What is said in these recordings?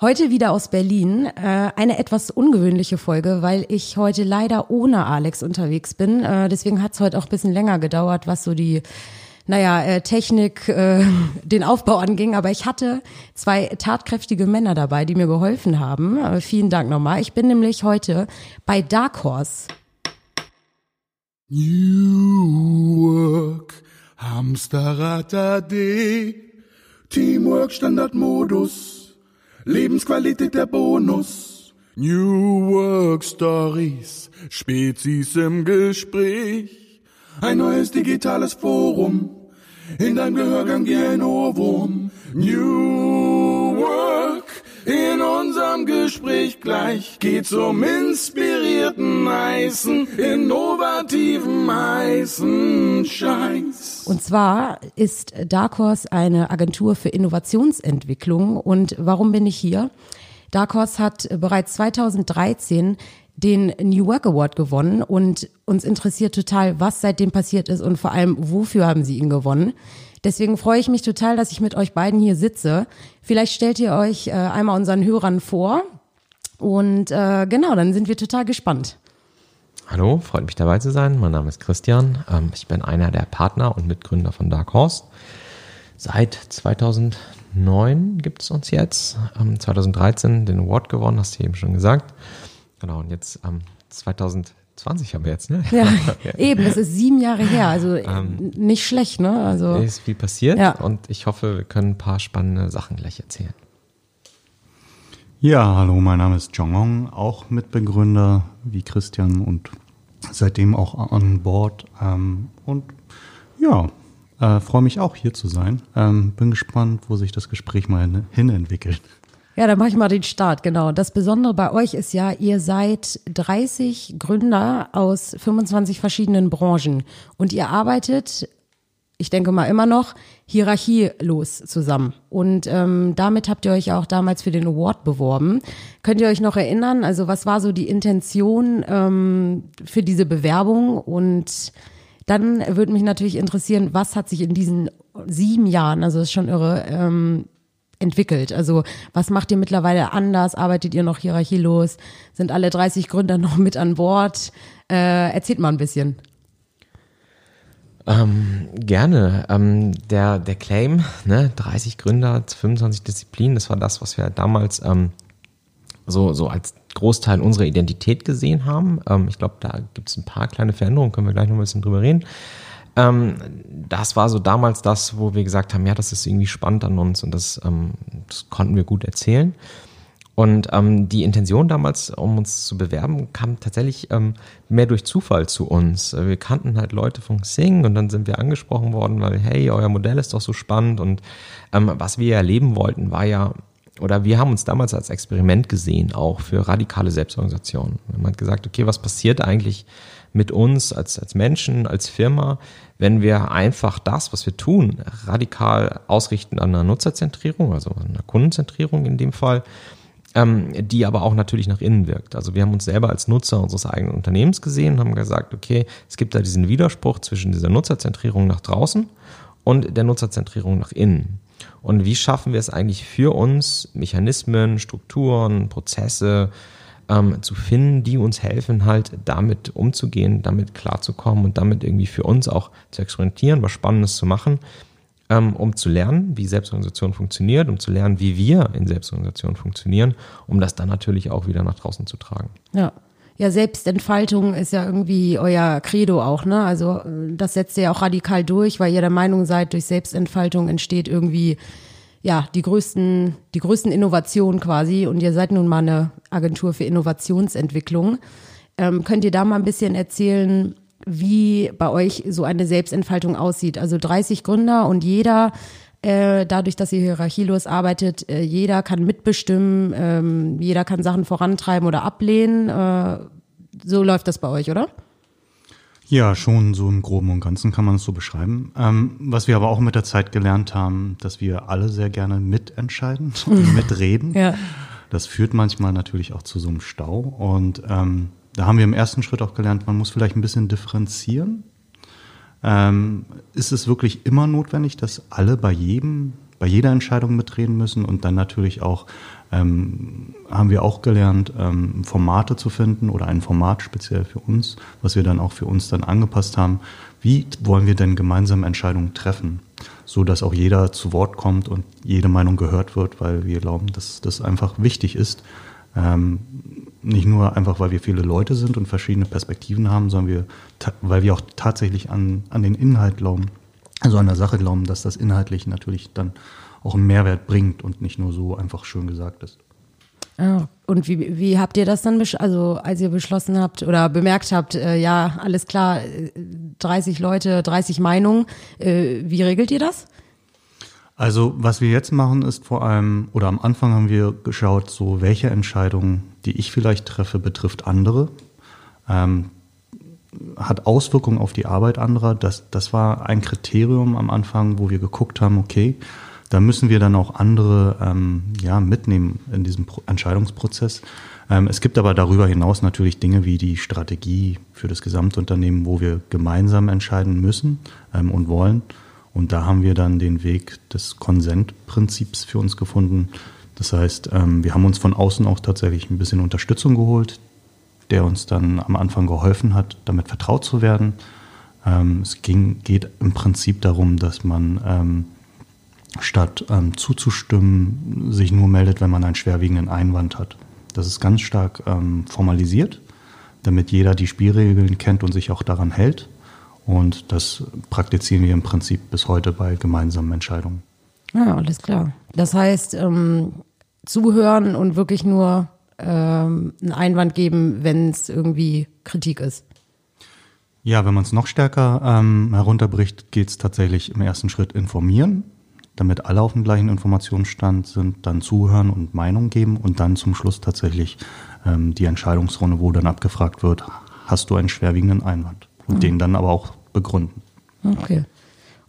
Heute wieder aus Berlin. Äh, eine etwas ungewöhnliche Folge, weil ich heute leider ohne Alex unterwegs bin. Äh, deswegen hat es heute auch ein bisschen länger gedauert, was so die, naja, äh, Technik, äh, den Aufbau anging. Aber ich hatte zwei tatkräftige Männer dabei, die mir geholfen haben. Äh, vielen Dank nochmal. Ich bin nämlich heute bei Dark Horse. New Work, Hamsterrad AD, Teamwork Standardmodus. Lebensqualität der Bonus. New Work Stories, Spezies im Gespräch. Ein neues digitales Forum. In deinem Gehörgang wie ein Ohrwurm. New Work. In unserem Gespräch gleich geht's um inspirierten heißen, innovativen heißen Scheiß. Und zwar ist Dark Horse eine Agentur für Innovationsentwicklung. Und warum bin ich hier? Dark Horse hat bereits 2013 den New Work Award gewonnen und uns interessiert total, was seitdem passiert ist und vor allem, wofür haben sie ihn gewonnen. Deswegen freue ich mich total, dass ich mit euch beiden hier sitze. Vielleicht stellt ihr euch äh, einmal unseren Hörern vor. Und äh, genau, dann sind wir total gespannt. Hallo, freut mich dabei zu sein. Mein Name ist Christian. Ähm, ich bin einer der Partner und Mitgründer von Dark Horse. Seit 2009 gibt es uns jetzt. Ähm, 2013 den Award gewonnen, hast du eben schon gesagt. Genau, und jetzt ähm, 2000 20 haben wir jetzt, ne? Ja, eben, das ist sieben Jahre her, also ähm, nicht schlecht, ne? Also ist viel passiert ja. und ich hoffe, wir können ein paar spannende Sachen gleich erzählen. Ja, hallo, mein Name ist Jong auch Mitbegründer wie Christian und seitdem auch an Bord. Ähm, und ja, äh, freue mich auch hier zu sein. Ähm, bin gespannt, wo sich das Gespräch mal hin entwickelt. Ja, dann mache ich mal den Start, genau. Das Besondere bei euch ist ja, ihr seid 30 Gründer aus 25 verschiedenen Branchen und ihr arbeitet, ich denke mal immer noch, hierarchielos zusammen. Und ähm, damit habt ihr euch auch damals für den Award beworben. Könnt ihr euch noch erinnern? Also was war so die Intention ähm, für diese Bewerbung? Und dann würde mich natürlich interessieren, was hat sich in diesen sieben Jahren, also ist schon irre, ähm, entwickelt? Also was macht ihr mittlerweile anders? Arbeitet ihr noch hierarchielos? Sind alle 30 Gründer noch mit an Bord? Äh, erzählt mal ein bisschen. Ähm, gerne. Ähm, der, der Claim, ne, 30 Gründer, 25 Disziplinen, das war das, was wir damals ähm, so, so als Großteil unserer Identität gesehen haben. Ähm, ich glaube, da gibt es ein paar kleine Veränderungen, können wir gleich noch ein bisschen drüber reden. Ähm, das war so damals das, wo wir gesagt haben, ja, das ist irgendwie spannend an uns und das, ähm, das konnten wir gut erzählen. Und ähm, die Intention damals, um uns zu bewerben, kam tatsächlich ähm, mehr durch Zufall zu uns. Wir kannten halt Leute von Xing und dann sind wir angesprochen worden, weil, hey, euer Modell ist doch so spannend. Und ähm, was wir erleben wollten, war ja, oder wir haben uns damals als Experiment gesehen, auch für radikale Selbstorganisation. Man hat gesagt, okay, was passiert eigentlich mit uns als, als Menschen, als Firma, wenn wir einfach das, was wir tun, radikal ausrichten an einer Nutzerzentrierung, also an einer Kundenzentrierung in dem Fall, ähm, die aber auch natürlich nach innen wirkt. Also wir haben uns selber als Nutzer unseres eigenen Unternehmens gesehen und haben gesagt, okay, es gibt da diesen Widerspruch zwischen dieser Nutzerzentrierung nach draußen und der Nutzerzentrierung nach innen. Und wie schaffen wir es eigentlich für uns, Mechanismen, Strukturen, Prozesse, ähm, zu finden, die uns helfen, halt damit umzugehen, damit klarzukommen und damit irgendwie für uns auch zu experimentieren, was Spannendes zu machen, ähm, um zu lernen, wie Selbstorganisation funktioniert, um zu lernen, wie wir in Selbstorganisation funktionieren, um das dann natürlich auch wieder nach draußen zu tragen. Ja. Ja, Selbstentfaltung ist ja irgendwie euer Credo auch, ne? Also das setzt ihr ja auch radikal durch, weil ihr der Meinung seid, durch Selbstentfaltung entsteht irgendwie ja, die größten, die größten Innovationen quasi. Und ihr seid nun mal eine Agentur für Innovationsentwicklung. Ähm, könnt ihr da mal ein bisschen erzählen, wie bei euch so eine Selbstentfaltung aussieht? Also 30 Gründer und jeder, äh, dadurch, dass ihr hierarchielos arbeitet, äh, jeder kann mitbestimmen, ähm, jeder kann Sachen vorantreiben oder ablehnen. Äh, so läuft das bei euch, oder? Ja, schon so im Groben und Ganzen kann man es so beschreiben. Ähm, was wir aber auch mit der Zeit gelernt haben, dass wir alle sehr gerne mitentscheiden mitreden. ja. Das führt manchmal natürlich auch zu so einem Stau. Und ähm, da haben wir im ersten Schritt auch gelernt, man muss vielleicht ein bisschen differenzieren. Ähm, ist es wirklich immer notwendig, dass alle bei jedem, bei jeder Entscheidung mitreden müssen und dann natürlich auch ähm, haben wir auch gelernt, ähm, Formate zu finden oder ein Format speziell für uns, was wir dann auch für uns dann angepasst haben. Wie wollen wir denn gemeinsam Entscheidungen treffen, so dass auch jeder zu Wort kommt und jede Meinung gehört wird, weil wir glauben, dass das einfach wichtig ist. Ähm, nicht nur einfach, weil wir viele Leute sind und verschiedene Perspektiven haben, sondern wir, weil wir auch tatsächlich an, an den Inhalt glauben, also an der Sache glauben, dass das inhaltlich natürlich dann auch einen Mehrwert bringt und nicht nur so einfach schön gesagt ist. Ja, und wie, wie habt ihr das dann, also als ihr beschlossen habt oder bemerkt habt, äh, ja, alles klar, 30 Leute, 30 Meinungen, äh, wie regelt ihr das? Also was wir jetzt machen ist vor allem, oder am Anfang haben wir geschaut, so welche Entscheidungen, die ich vielleicht treffe, betrifft andere, ähm, hat Auswirkungen auf die Arbeit anderer. Das, das war ein Kriterium am Anfang, wo wir geguckt haben, okay, da müssen wir dann auch andere ähm, ja, mitnehmen in diesem Pro Entscheidungsprozess. Ähm, es gibt aber darüber hinaus natürlich Dinge wie die Strategie für das Gesamtunternehmen, wo wir gemeinsam entscheiden müssen ähm, und wollen. Und da haben wir dann den Weg des Konsentprinzips für uns gefunden. Das heißt, ähm, wir haben uns von außen auch tatsächlich ein bisschen Unterstützung geholt, der uns dann am Anfang geholfen hat, damit vertraut zu werden. Ähm, es ging, geht im Prinzip darum, dass man ähm, statt ähm, zuzustimmen, sich nur meldet, wenn man einen schwerwiegenden Einwand hat. Das ist ganz stark ähm, formalisiert, damit jeder die Spielregeln kennt und sich auch daran hält. Und das praktizieren wir im Prinzip bis heute bei gemeinsamen Entscheidungen. Ja, alles klar. Das heißt, ähm, zuhören und wirklich nur ähm, einen Einwand geben, wenn es irgendwie Kritik ist. Ja, wenn man es noch stärker ähm, herunterbricht, geht es tatsächlich im ersten Schritt informieren damit alle auf dem gleichen Informationsstand sind, dann zuhören und Meinung geben und dann zum Schluss tatsächlich ähm, die Entscheidungsrunde, wo dann abgefragt wird, hast du einen schwerwiegenden Einwand und mhm. den dann aber auch begründen. Okay.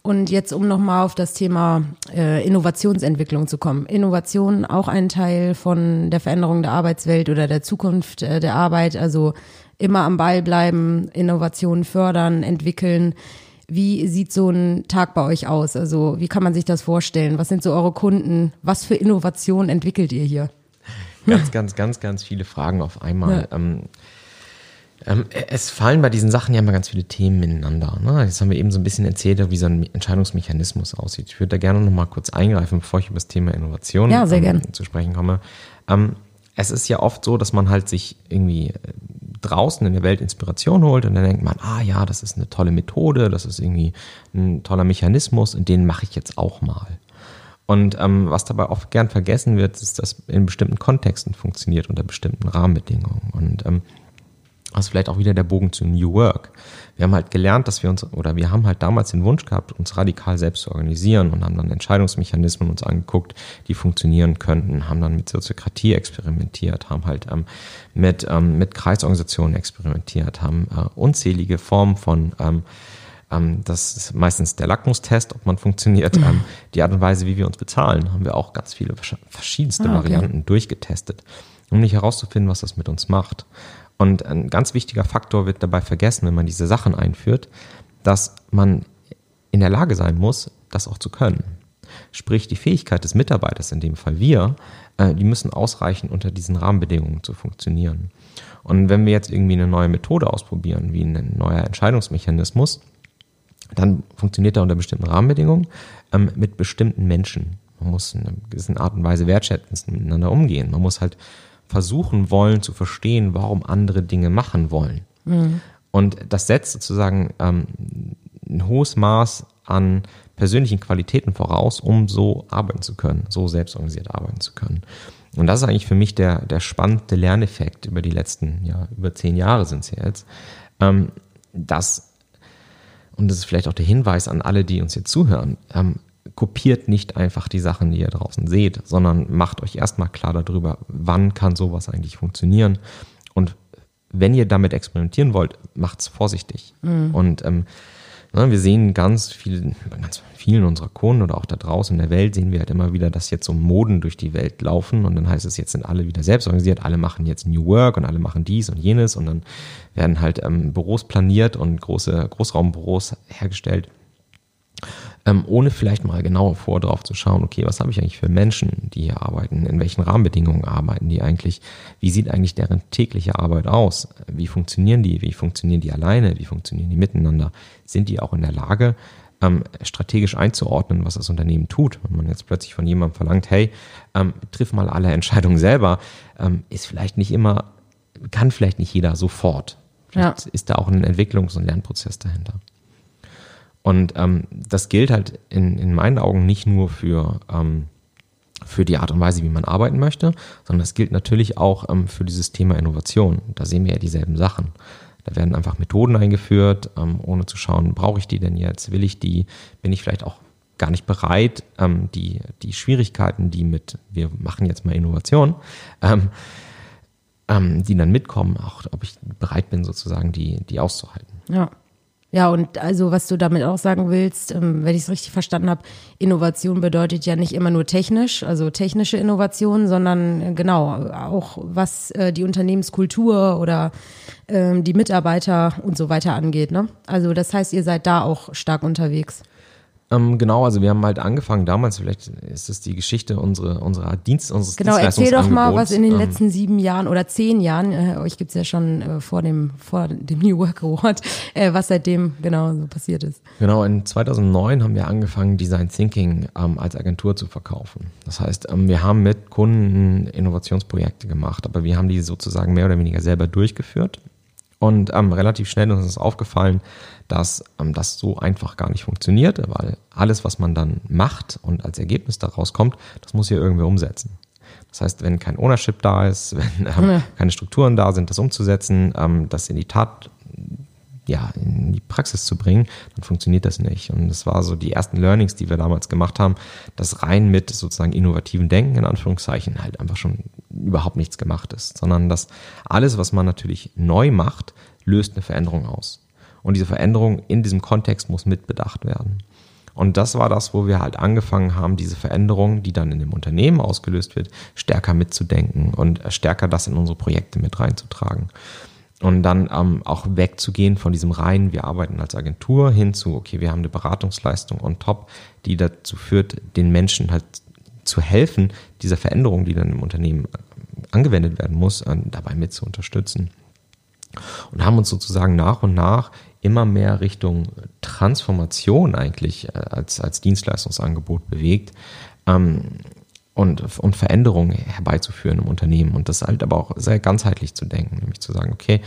Und jetzt, um nochmal auf das Thema äh, Innovationsentwicklung zu kommen. Innovation auch ein Teil von der Veränderung der Arbeitswelt oder der Zukunft äh, der Arbeit. Also immer am Ball bleiben, Innovationen fördern, entwickeln. Wie sieht so ein Tag bei euch aus? Also wie kann man sich das vorstellen? Was sind so eure Kunden? Was für Innovationen entwickelt ihr hier? Ganz, ganz, ganz, ganz viele Fragen auf einmal. Ja. Ähm, ähm, es fallen bei diesen Sachen ja immer ganz viele Themen ineinander. Ne? Jetzt haben wir eben so ein bisschen erzählt, wie so ein Entscheidungsmechanismus aussieht. Ich würde da gerne noch mal kurz eingreifen, bevor ich über das Thema Innovation ja, ähm, zu sprechen komme. Ähm, es ist ja oft so, dass man halt sich irgendwie draußen in der Welt Inspiration holt und dann denkt man, ah ja, das ist eine tolle Methode, das ist irgendwie ein toller Mechanismus und den mache ich jetzt auch mal. Und ähm, was dabei oft gern vergessen wird, ist, dass in bestimmten Kontexten funktioniert, unter bestimmten Rahmenbedingungen. Und ähm, ist vielleicht auch wieder der Bogen zu New Work. Wir haben halt gelernt, dass wir uns, oder wir haben halt damals den Wunsch gehabt, uns radikal selbst zu organisieren und haben dann Entscheidungsmechanismen uns angeguckt, die funktionieren könnten, haben dann mit Soziokratie experimentiert, haben halt ähm, mit, ähm, mit Kreisorganisationen experimentiert, haben äh, unzählige Formen von ähm, ähm, das ist meistens der Lackmustest, ob man funktioniert. Ähm, die Art und Weise, wie wir uns bezahlen, haben wir auch ganz viele verschiedenste ah, okay. Varianten durchgetestet, um nicht herauszufinden, was das mit uns macht. Und ein ganz wichtiger Faktor wird dabei vergessen, wenn man diese Sachen einführt, dass man in der Lage sein muss, das auch zu können. Sprich, die Fähigkeit des Mitarbeiters, in dem Fall wir, äh, die müssen ausreichen, unter diesen Rahmenbedingungen zu funktionieren. Und wenn wir jetzt irgendwie eine neue Methode ausprobieren, wie ein neuer Entscheidungsmechanismus, dann funktioniert er unter bestimmten Rahmenbedingungen ähm, mit bestimmten Menschen. Man muss in einer gewissen Art und Weise wertschätzend miteinander umgehen. Man muss halt versuchen wollen zu verstehen, warum andere Dinge machen wollen. Mhm. Und das setzt sozusagen ähm, ein hohes Maß an persönlichen Qualitäten voraus, um so arbeiten zu können, so selbstorganisiert arbeiten zu können. Und das ist eigentlich für mich der, der spannende Lerneffekt über die letzten, ja, über zehn Jahre sind es ja jetzt, ähm, dass, und das ist vielleicht auch der Hinweis an alle, die uns jetzt zuhören, ähm, kopiert nicht einfach die Sachen, die ihr draußen seht, sondern macht euch erstmal klar darüber, wann kann sowas eigentlich funktionieren. Und wenn ihr damit experimentieren wollt, macht's vorsichtig. Mhm. Und ähm, ne, wir sehen ganz viel, ganz vielen unserer Kunden oder auch da draußen in der Welt sehen wir halt immer wieder, dass jetzt so Moden durch die Welt laufen und dann heißt es, jetzt sind alle wieder selbst organisiert, alle machen jetzt New Work und alle machen dies und jenes und dann werden halt ähm, Büros planiert und große Großraumbüros hergestellt ähm, ohne vielleicht mal genauer vor drauf zu schauen, okay, was habe ich eigentlich für Menschen, die hier arbeiten, in welchen Rahmenbedingungen arbeiten die eigentlich, wie sieht eigentlich deren tägliche Arbeit aus, wie funktionieren die, wie funktionieren die alleine, wie funktionieren die miteinander, sind die auch in der Lage, ähm, strategisch einzuordnen, was das Unternehmen tut. Wenn man jetzt plötzlich von jemandem verlangt, hey, ähm, triff mal alle Entscheidungen selber, ähm, ist vielleicht nicht immer, kann vielleicht nicht jeder sofort. Vielleicht ja. ist da auch ein Entwicklungs- und Lernprozess dahinter. Und ähm, das gilt halt in, in meinen Augen nicht nur für, ähm, für die Art und Weise, wie man arbeiten möchte, sondern das gilt natürlich auch ähm, für dieses Thema Innovation. Da sehen wir ja dieselben Sachen. Da werden einfach Methoden eingeführt, ähm, ohne zu schauen, brauche ich die denn jetzt, will ich die, bin ich vielleicht auch gar nicht bereit, ähm, die, die Schwierigkeiten, die mit, wir machen jetzt mal Innovation, ähm, die dann mitkommen, auch ob ich bereit bin, sozusagen die, die auszuhalten. Ja. Ja, und also was du damit auch sagen willst, ähm, wenn ich es richtig verstanden habe, Innovation bedeutet ja nicht immer nur technisch, also technische Innovation, sondern äh, genau auch was äh, die Unternehmenskultur oder ähm, die Mitarbeiter und so weiter angeht. Ne? Also das heißt, ihr seid da auch stark unterwegs. Ähm, genau, also wir haben halt angefangen damals, vielleicht ist es die Geschichte unserer, unserer Dienst, unseres Genau, erzähl doch mal, was in den ähm, letzten sieben Jahren oder zehn Jahren, äh, euch gibt's ja schon äh, vor dem, vor dem New Work Award, äh, was seitdem genau so passiert ist. Genau, in 2009 haben wir angefangen, Design Thinking ähm, als Agentur zu verkaufen. Das heißt, ähm, wir haben mit Kunden Innovationsprojekte gemacht, aber wir haben die sozusagen mehr oder weniger selber durchgeführt. Und ähm, relativ schnell uns ist aufgefallen, dass ähm, das so einfach gar nicht funktioniert, weil alles, was man dann macht und als Ergebnis daraus kommt, das muss ja irgendwer umsetzen. Das heißt, wenn kein Ownership da ist, wenn ähm, ja. keine Strukturen da sind, das umzusetzen, ähm, das in die Tat, ja, in die Praxis zu bringen, dann funktioniert das nicht. Und das war so die ersten Learnings, die wir damals gemacht haben, dass rein mit sozusagen innovativen Denken in Anführungszeichen halt einfach schon überhaupt nichts gemacht ist, sondern dass alles, was man natürlich neu macht, löst eine Veränderung aus. Und diese Veränderung in diesem Kontext muss mitbedacht werden. Und das war das, wo wir halt angefangen haben, diese Veränderung, die dann in dem Unternehmen ausgelöst wird, stärker mitzudenken und stärker das in unsere Projekte mit reinzutragen. Und dann ähm, auch wegzugehen von diesem reinen, wir arbeiten als Agentur hin zu, okay, wir haben eine Beratungsleistung on top, die dazu führt, den Menschen halt zu helfen, dieser Veränderung, die dann im Unternehmen angewendet werden muss, äh, dabei mit zu unterstützen. Und haben uns sozusagen nach und nach immer mehr Richtung Transformation eigentlich äh, als, als Dienstleistungsangebot bewegt ähm, und, und Veränderungen herbeizuführen im Unternehmen und das halt aber auch sehr ganzheitlich zu denken, nämlich zu sagen, okay,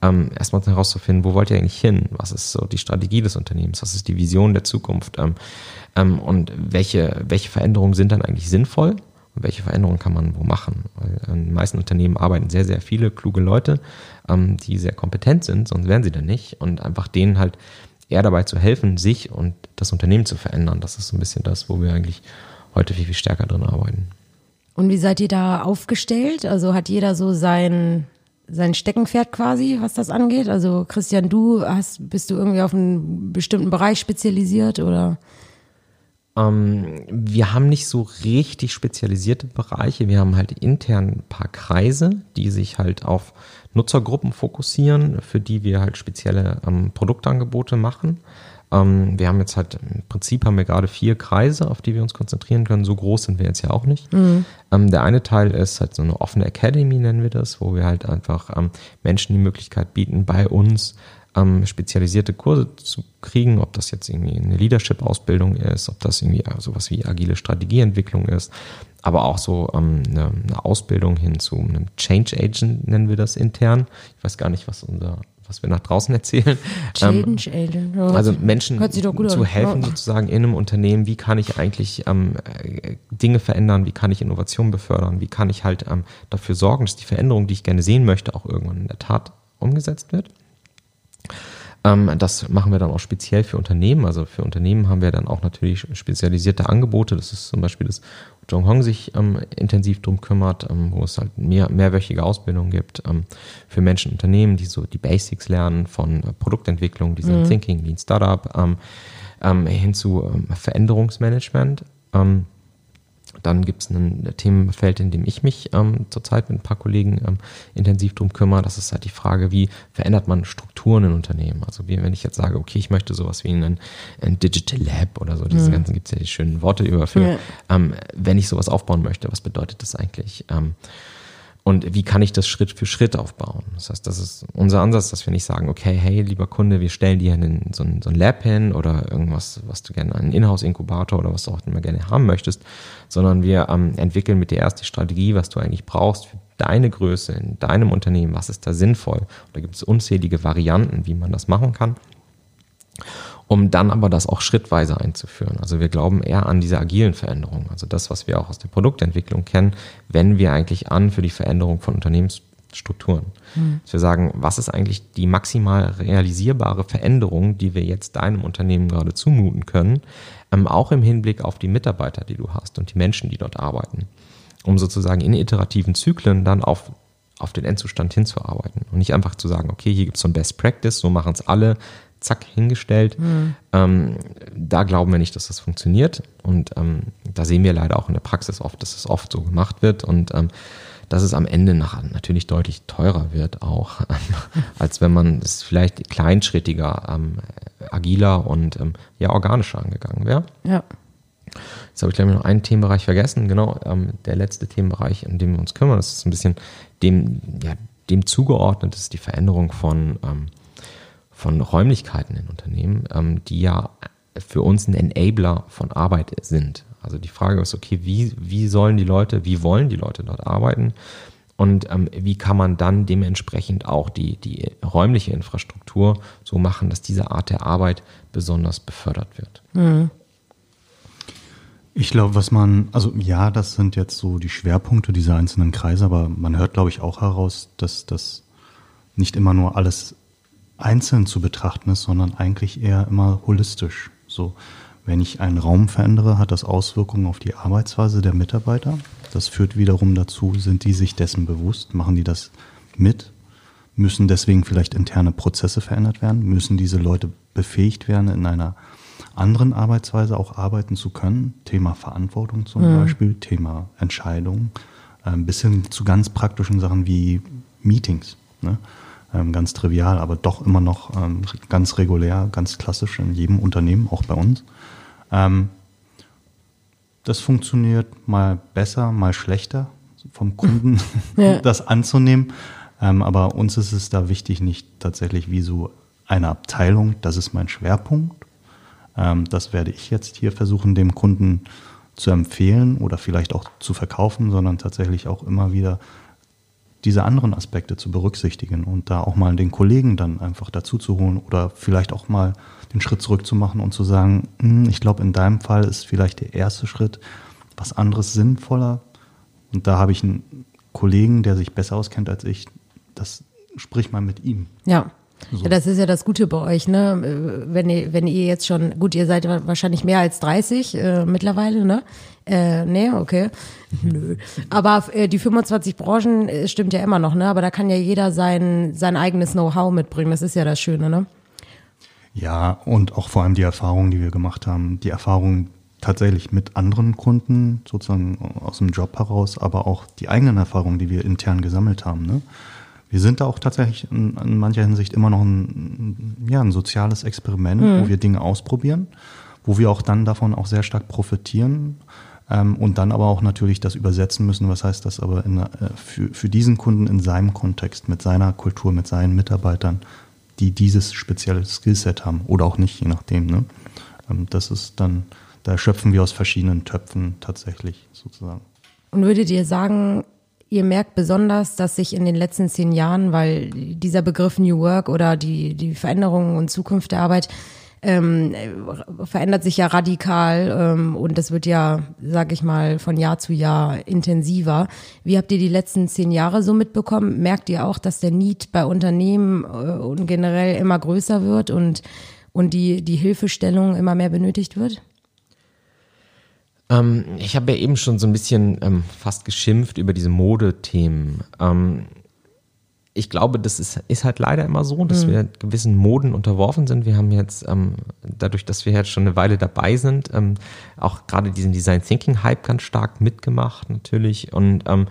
ähm, erstmal herauszufinden, wo wollt ihr eigentlich hin? Was ist so die Strategie des Unternehmens? Was ist die Vision der Zukunft? Ähm, ähm, und welche, welche Veränderungen sind dann eigentlich sinnvoll? Und welche Veränderungen kann man wo machen? Weil in den meisten Unternehmen arbeiten sehr, sehr viele kluge Leute, ähm, die sehr kompetent sind, sonst wären sie dann nicht. Und einfach denen halt eher dabei zu helfen, sich und das Unternehmen zu verändern. Das ist so ein bisschen das, wo wir eigentlich heute viel, viel stärker drin arbeiten. Und wie seid ihr da aufgestellt? Also hat jeder so sein, sein Steckenpferd quasi, was das angeht? Also Christian, du hast, bist du irgendwie auf einen bestimmten Bereich spezialisiert oder? Ähm, wir haben nicht so richtig spezialisierte Bereiche. Wir haben halt intern ein paar Kreise, die sich halt auf Nutzergruppen fokussieren, für die wir halt spezielle ähm, Produktangebote machen. Ähm, wir haben jetzt halt, im Prinzip haben wir gerade vier Kreise, auf die wir uns konzentrieren können. So groß sind wir jetzt ja auch nicht. Mhm. Ähm, der eine Teil ist halt so eine offene Academy, nennen wir das, wo wir halt einfach ähm, Menschen die Möglichkeit bieten, bei uns ähm, spezialisierte Kurse zu kriegen, ob das jetzt irgendwie eine Leadership-Ausbildung ist, ob das irgendwie sowas wie agile Strategieentwicklung ist, aber auch so ähm, eine, eine, Ausbildung hin zu einem Change Agent, nennen wir das intern. Ich weiß gar nicht, was unser was wir nach draußen erzählen. Change ähm, Agent. Ja, also Menschen zu helfen, sozusagen in einem Unternehmen, wie kann ich eigentlich ähm, äh, Dinge verändern, wie kann ich Innovation befördern, wie kann ich halt ähm, dafür sorgen, dass die Veränderung, die ich gerne sehen möchte, auch irgendwann in der Tat umgesetzt wird. Ähm, das machen wir dann auch speziell für Unternehmen. Also für Unternehmen haben wir dann auch natürlich spezialisierte Angebote. Das ist zum Beispiel das Jong Hong sich ähm, intensiv drum kümmert, ähm, wo es halt mehr, mehrwöchige Ausbildungen gibt ähm, für Menschen, Unternehmen, die so die Basics lernen von äh, Produktentwicklung, Design mhm. Thinking, Lean Startup, ähm, ähm, hin zu Veränderungsmanagement. Dann gibt es ein Themenfeld, in dem ich mich ähm, zurzeit mit ein paar Kollegen ähm, intensiv drum kümmere. Das ist halt die Frage, wie verändert man Strukturen in Unternehmen? Also wie, wenn ich jetzt sage, okay, ich möchte sowas wie ein, ein Digital Lab oder so, diese mhm. ganzen gibt es ja die schönen Worte über für, ja. ähm, wenn ich sowas aufbauen möchte, was bedeutet das eigentlich? Und wie kann ich das Schritt für Schritt aufbauen? Das heißt, das ist unser Ansatz, dass wir nicht sagen, okay, hey, lieber Kunde, wir stellen dir einen, so, ein, so ein Lab hin oder irgendwas, was du gerne, einen Inhouse-Inkubator oder was du auch immer gerne haben möchtest, sondern wir ähm, entwickeln mit dir erst die Strategie, was du eigentlich brauchst für deine Größe in deinem Unternehmen, was ist da sinnvoll. Da gibt es unzählige Varianten, wie man das machen kann um dann aber das auch schrittweise einzuführen. Also wir glauben eher an diese agilen Veränderungen, also das, was wir auch aus der Produktentwicklung kennen, wenn wir eigentlich an für die Veränderung von Unternehmensstrukturen. Mhm. Dass wir sagen, was ist eigentlich die maximal realisierbare Veränderung, die wir jetzt deinem Unternehmen gerade zumuten können, ähm, auch im Hinblick auf die Mitarbeiter, die du hast und die Menschen, die dort arbeiten, um sozusagen in iterativen Zyklen dann auf auf den Endzustand hinzuarbeiten und nicht einfach zu sagen, okay, hier gibt es so ein Best Practice, so machen es alle, zack, hingestellt. Mhm. Ähm, da glauben wir nicht, dass das funktioniert. Und ähm, da sehen wir leider auch in der Praxis oft, dass es das oft so gemacht wird und ähm, dass es am Ende nach, natürlich deutlich teurer wird auch, als wenn man es vielleicht kleinschrittiger, ähm, agiler und ähm, ja organischer angegangen wäre. Ja. Jetzt habe ich glaube ich noch einen Themenbereich vergessen. Genau, ähm, der letzte Themenbereich, in dem wir uns kümmern, das ist ein bisschen dem, ja, dem zugeordnet, das ist die Veränderung von von Räumlichkeiten in Unternehmen, ähm, die ja für uns ein Enabler von Arbeit sind. Also die Frage ist, okay, wie, wie sollen die Leute, wie wollen die Leute dort arbeiten? Und ähm, wie kann man dann dementsprechend auch die, die räumliche Infrastruktur so machen, dass diese Art der Arbeit besonders befördert wird? Mhm. Ich glaube, was man, also ja, das sind jetzt so die Schwerpunkte dieser einzelnen Kreise, aber man hört, glaube ich, auch heraus, dass das nicht immer nur alles einzeln zu betrachten ist, sondern eigentlich eher immer holistisch. So, wenn ich einen Raum verändere, hat das Auswirkungen auf die Arbeitsweise der Mitarbeiter. Das führt wiederum dazu, sind die sich dessen bewusst, machen die das mit, müssen deswegen vielleicht interne Prozesse verändert werden, müssen diese Leute befähigt werden, in einer anderen Arbeitsweise auch arbeiten zu können. Thema Verantwortung zum mhm. Beispiel, Thema Entscheidung, bis hin zu ganz praktischen Sachen wie Meetings. Ne? Ähm, ganz trivial, aber doch immer noch ähm, ganz regulär, ganz klassisch in jedem Unternehmen, auch bei uns. Ähm, das funktioniert mal besser, mal schlechter vom Kunden, ja. das anzunehmen. Aber uns ist es da wichtig, nicht tatsächlich wie so eine Abteilung, das ist mein Schwerpunkt. Das werde ich jetzt hier versuchen, dem Kunden zu empfehlen oder vielleicht auch zu verkaufen, sondern tatsächlich auch immer wieder diese anderen Aspekte zu berücksichtigen und da auch mal den Kollegen dann einfach dazu zu holen oder vielleicht auch mal den Schritt zurück zu machen und zu sagen, hm, ich glaube, in deinem Fall ist vielleicht der erste Schritt was anderes sinnvoller. Und da habe ich einen Kollegen, der sich besser auskennt als ich. Das sprich mal mit ihm. Ja. So. Ja, das ist ja das Gute bei euch, ne? Wenn ihr, wenn ihr jetzt schon, gut, ihr seid wahrscheinlich mehr als 30 äh, mittlerweile, ne? Äh, nee, okay. Nö. Aber äh, die 25 Branchen äh, stimmt ja immer noch, ne? Aber da kann ja jeder sein, sein eigenes Know-how mitbringen. Das ist ja das Schöne, ne? Ja, und auch vor allem die Erfahrungen, die wir gemacht haben. Die Erfahrungen tatsächlich mit anderen Kunden, sozusagen aus dem Job heraus, aber auch die eigenen Erfahrungen, die wir intern gesammelt haben, ne? Wir sind da auch tatsächlich in, in mancher Hinsicht immer noch ein, ja, ein soziales Experiment, mhm. wo wir Dinge ausprobieren, wo wir auch dann davon auch sehr stark profitieren ähm, und dann aber auch natürlich das übersetzen müssen. Was heißt das aber in, äh, für, für diesen Kunden in seinem Kontext, mit seiner Kultur, mit seinen Mitarbeitern, die dieses spezielle Skillset haben oder auch nicht, je nachdem. Ne? Ähm, das ist dann, da schöpfen wir aus verschiedenen Töpfen tatsächlich sozusagen. Und würdet ihr sagen, ihr merkt besonders, dass sich in den letzten zehn Jahren, weil dieser Begriff New Work oder die, die Veränderungen und Zukunft der Arbeit ähm, verändert sich ja radikal ähm, und das wird ja, sag ich mal, von Jahr zu Jahr intensiver. Wie habt ihr die letzten zehn Jahre so mitbekommen? Merkt ihr auch, dass der Need bei Unternehmen äh, und generell immer größer wird und, und die, die Hilfestellung immer mehr benötigt wird? Ähm, ich habe ja eben schon so ein bisschen ähm, fast geschimpft über diese Modethemen. Ähm, ich glaube, das ist, ist halt leider immer so, dass mhm. wir gewissen Moden unterworfen sind. Wir haben jetzt, ähm, dadurch, dass wir jetzt schon eine Weile dabei sind, ähm, auch gerade diesen Design Thinking Hype ganz stark mitgemacht natürlich. Und ähm,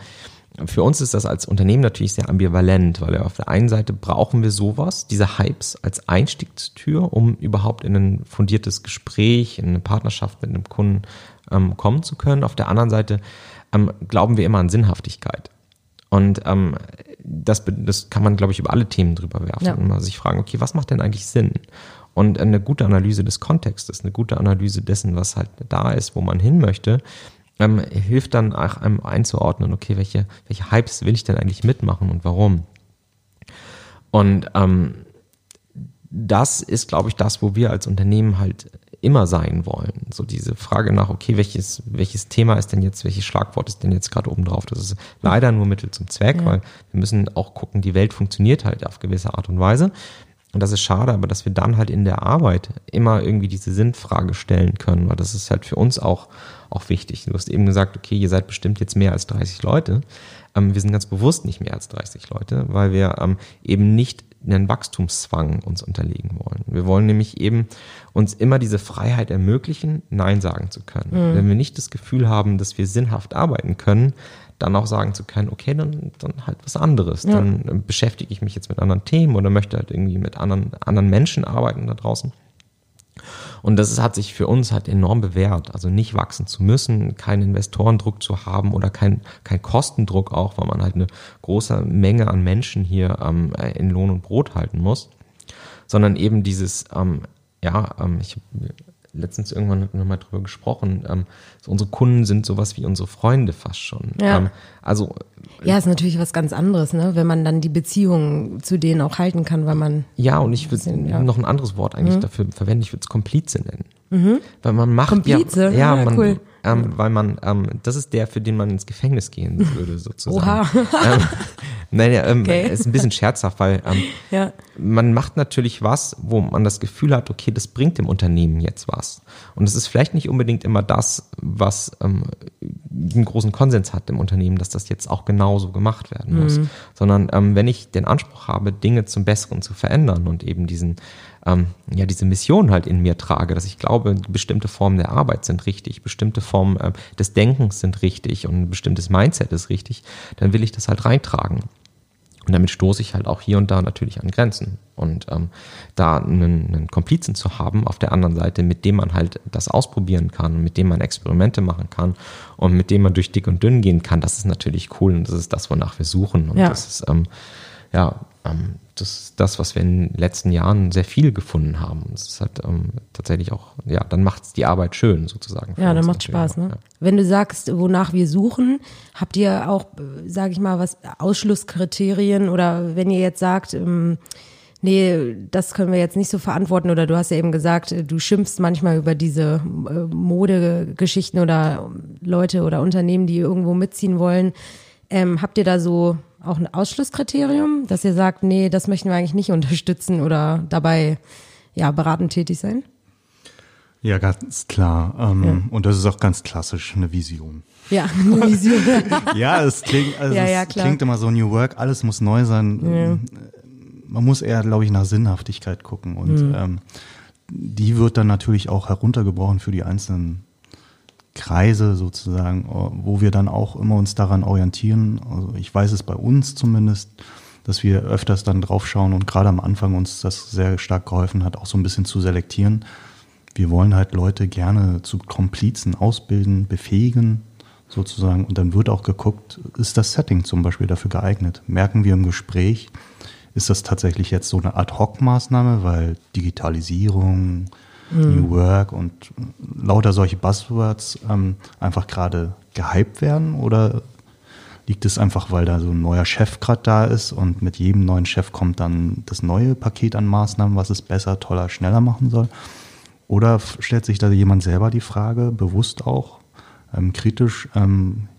für uns ist das als Unternehmen natürlich sehr ambivalent, weil auf der einen Seite brauchen wir sowas, diese Hypes als Einstiegstür, um überhaupt in ein fundiertes Gespräch, in eine Partnerschaft mit einem Kunden ähm, kommen zu können. Auf der anderen Seite ähm, glauben wir immer an Sinnhaftigkeit. Und ähm, das, das kann man, glaube ich, über alle Themen drüber werfen ja. und mal sich fragen, okay, was macht denn eigentlich Sinn? Und eine gute Analyse des Kontextes, eine gute Analyse dessen, was halt da ist, wo man hin möchte, ähm, hilft dann auch einem einzuordnen, okay, welche, welche Hypes will ich denn eigentlich mitmachen und warum? Und ähm, das ist, glaube ich, das, wo wir als Unternehmen halt immer sein wollen. So diese Frage nach, okay, welches, welches Thema ist denn jetzt, welches Schlagwort ist denn jetzt gerade oben drauf? Das ist leider nur Mittel zum Zweck, ja. weil wir müssen auch gucken, die Welt funktioniert halt auf gewisse Art und Weise. Und das ist schade, aber dass wir dann halt in der Arbeit immer irgendwie diese Sinnfrage stellen können, weil das ist halt für uns auch, auch wichtig. Du hast eben gesagt, okay, ihr seid bestimmt jetzt mehr als 30 Leute. Ähm, wir sind ganz bewusst nicht mehr als 30 Leute, weil wir ähm, eben nicht einen Wachstumszwang uns unterlegen wollen. Wir wollen nämlich eben uns immer diese Freiheit ermöglichen, Nein sagen zu können. Mhm. Wenn wir nicht das Gefühl haben, dass wir sinnhaft arbeiten können, dann auch sagen zu können, okay, dann, dann halt was anderes. Ja. Dann beschäftige ich mich jetzt mit anderen Themen oder möchte halt irgendwie mit anderen, anderen Menschen arbeiten da draußen. Und das hat sich für uns halt enorm bewährt. Also nicht wachsen zu müssen, keinen Investorendruck zu haben oder kein, kein Kostendruck auch, weil man halt eine große Menge an Menschen hier ähm, in Lohn und Brot halten muss. Sondern eben dieses, ähm, ja, ähm, ich letztens irgendwann nochmal drüber gesprochen. Ähm, so unsere Kunden sind sowas wie unsere Freunde fast schon. Ja. Ähm, also ja, ist natürlich was ganz anderes, ne? wenn man dann die Beziehungen zu denen auch halten kann, weil man ja und ich würde ja. noch ein anderes Wort eigentlich mhm. dafür verwenden. Ich würde es Komplize nennen, mhm. weil man macht Komplize? ja, ja, ja man, cool ähm, weil man, ähm, das ist der, für den man ins Gefängnis gehen würde, sozusagen. Oha. ähm, nein, ja, ähm, okay. ist ein bisschen scherzhaft, weil ähm, ja. man macht natürlich was, wo man das Gefühl hat, okay, das bringt dem Unternehmen jetzt was. Und es ist vielleicht nicht unbedingt immer das, was ähm, einen großen Konsens hat im Unternehmen, dass das jetzt auch genauso gemacht werden muss. Mhm. Sondern ähm, wenn ich den Anspruch habe, Dinge zum Besseren zu verändern und eben diesen ähm, ja diese Mission halt in mir trage, dass ich glaube, bestimmte Formen der Arbeit sind richtig, bestimmte Formen äh, des Denkens sind richtig und ein bestimmtes Mindset ist richtig, dann will ich das halt reintragen. Und damit stoße ich halt auch hier und da natürlich an Grenzen. Und ähm, da einen, einen Komplizen zu haben auf der anderen Seite, mit dem man halt das ausprobieren kann, mit dem man Experimente machen kann und mit dem man durch dick und dünn gehen kann, das ist natürlich cool und das ist das, wonach wir suchen. Und ja. das ist ähm, ja das ist das, was wir in den letzten Jahren sehr viel gefunden haben. Das ist halt ähm, tatsächlich auch, ja, dann macht es die Arbeit schön sozusagen. Ja, dann macht Spaß, ne? Ja. Wenn du sagst, wonach wir suchen, habt ihr auch, sage ich mal, was Ausschlusskriterien oder wenn ihr jetzt sagt, ähm, nee, das können wir jetzt nicht so verantworten oder du hast ja eben gesagt, du schimpfst manchmal über diese äh, Modegeschichten oder Leute oder Unternehmen, die irgendwo mitziehen wollen. Ähm, habt ihr da so auch ein Ausschlusskriterium, dass ihr sagt, nee, das möchten wir eigentlich nicht unterstützen oder dabei ja beratend tätig sein? Ja, ganz klar. Ähm, ja. Und das ist auch ganz klassisch eine Vision. Ja, eine Vision. ja, es klingt, also ja, ja, es klingt immer so New Work, alles muss neu sein. Ja. Man muss eher, glaube ich, nach Sinnhaftigkeit gucken. Und mhm. ähm, die wird dann natürlich auch heruntergebrochen für die einzelnen Kreise sozusagen, wo wir dann auch immer uns daran orientieren. Also ich weiß es bei uns zumindest, dass wir öfters dann draufschauen und gerade am Anfang uns das sehr stark geholfen hat, auch so ein bisschen zu selektieren. Wir wollen halt Leute gerne zu Komplizen ausbilden, befähigen sozusagen und dann wird auch geguckt, ist das Setting zum Beispiel dafür geeignet? Merken wir im Gespräch, ist das tatsächlich jetzt so eine Ad-Hoc-Maßnahme, weil Digitalisierung, mhm. New Work und lauter solche Buzzwords ähm, einfach gerade gehypt werden? Oder liegt es einfach, weil da so ein neuer Chef gerade da ist und mit jedem neuen Chef kommt dann das neue Paket an Maßnahmen, was es besser, toller, schneller machen soll? Oder stellt sich da jemand selber die Frage, bewusst auch, ähm, kritisch, ähm,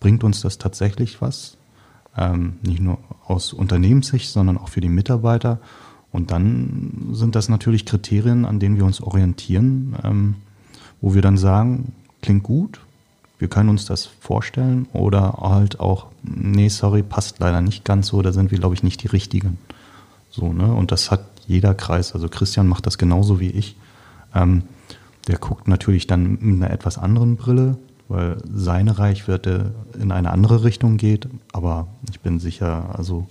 bringt uns das tatsächlich was? Ähm, nicht nur aus Unternehmenssicht, sondern auch für die Mitarbeiter. Und dann sind das natürlich Kriterien, an denen wir uns orientieren, ähm, wo wir dann sagen, klingt gut, wir können uns das vorstellen oder halt auch, nee, sorry, passt leider nicht ganz so, da sind wir, glaube ich, nicht die Richtigen. So, ne? Und das hat jeder Kreis. Also Christian macht das genauso wie ich. Ähm, der guckt natürlich dann mit einer etwas anderen Brille, weil seine Reichweite in eine andere Richtung geht. Aber ich bin sicher, also,